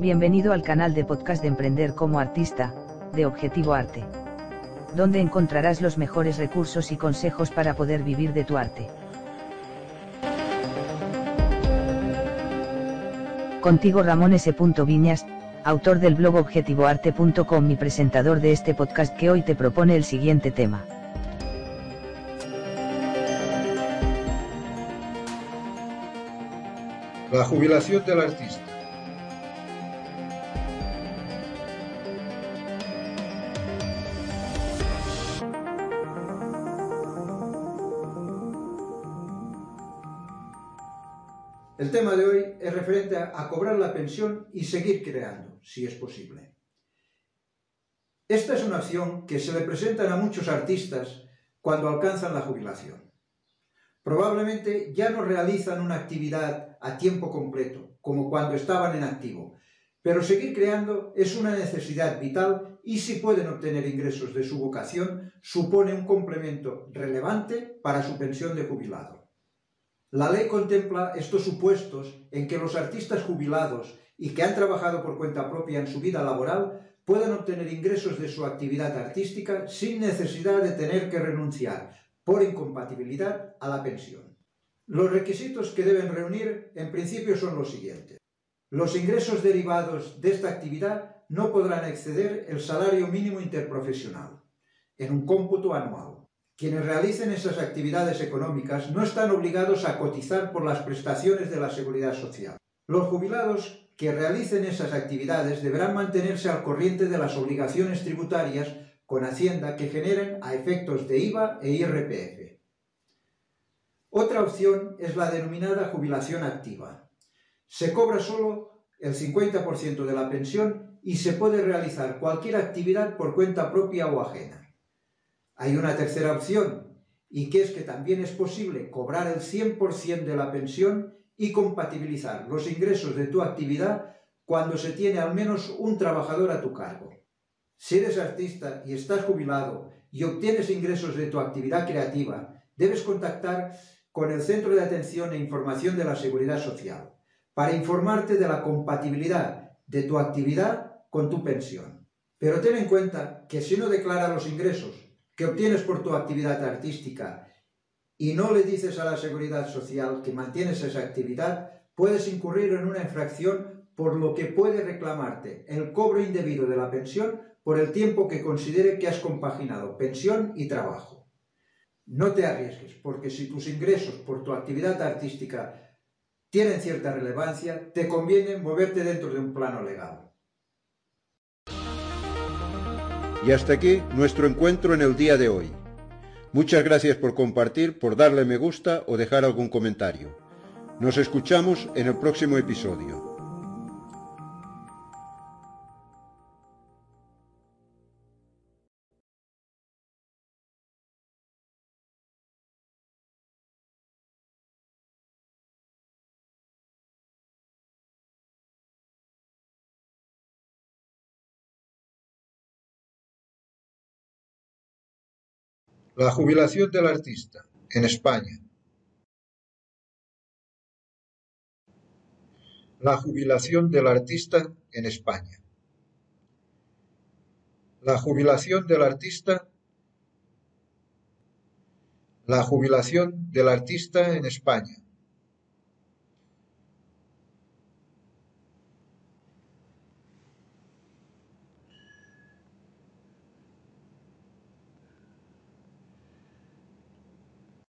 Bienvenido al canal de podcast de Emprender como Artista, de Objetivo Arte. Donde encontrarás los mejores recursos y consejos para poder vivir de tu arte. Contigo Ramón S. Viñas, autor del blog objetivoarte.com y presentador de este podcast que hoy te propone el siguiente tema. La jubilación del artista. El tema de hoy es referente a, cobrar la pensión y seguir creando, si es posible. Esta es una opción que se le presentan a muchos artistas cuando alcanzan la jubilación. Probablemente ya no realizan una actividad a tiempo completo, como cuando estaban en activo, pero seguir creando es una necesidad vital y si pueden obtener ingresos de su vocación, supone un complemento relevante para su pensión de jubilado. La ley contempla estos supuestos en que los artistas jubilados y que han trabajado por cuenta propia en su vida laboral puedan obtener ingresos de su actividad artística sin necesidad de tener que renunciar por incompatibilidad a la pensión. Los requisitos que deben reunir en principio son los siguientes. Los ingresos derivados de esta actividad no podrán exceder el salario mínimo interprofesional en un cómputo anual. Quienes realicen esas actividades económicas no están obligados a cotizar por las prestaciones de la seguridad social. Los jubilados que realicen esas actividades deberán mantenerse al corriente de las obligaciones tributarias con Hacienda que generen a efectos de IVA e IRPF. Otra opción es la denominada jubilación activa. Se cobra solo el 50% de la pensión y se puede realizar cualquier actividad por cuenta propia o ajena. Hay una tercera opción, y que es que también es posible cobrar el 100% de la pensión y compatibilizar los ingresos de tu actividad cuando se tiene al menos un trabajador a tu cargo. Si eres artista y estás jubilado y obtienes ingresos de tu actividad creativa, debes contactar con el Centro de Atención e Información de la Seguridad Social para informarte de la compatibilidad de tu actividad con tu pensión. Pero ten en cuenta que si no declara los ingresos que obtienes por tu actividad artística y no le dices a la seguridad social que mantienes esa actividad, puedes incurrir en una infracción por lo que puede reclamarte el cobro indebido de la pensión por el tiempo que considere que has compaginado pensión y trabajo. No te arriesgues, porque si tus ingresos por tu actividad artística tienen cierta relevancia, te conviene moverte dentro de un plano legal. Y hasta aquí nuestro encuentro en el día de hoy. Muchas gracias por compartir, por darle me gusta o dejar algún comentario. Nos escuchamos en el próximo episodio. La jubilación del artista en España. La jubilación del artista en España. La jubilación del artista. La jubilación del artista en España.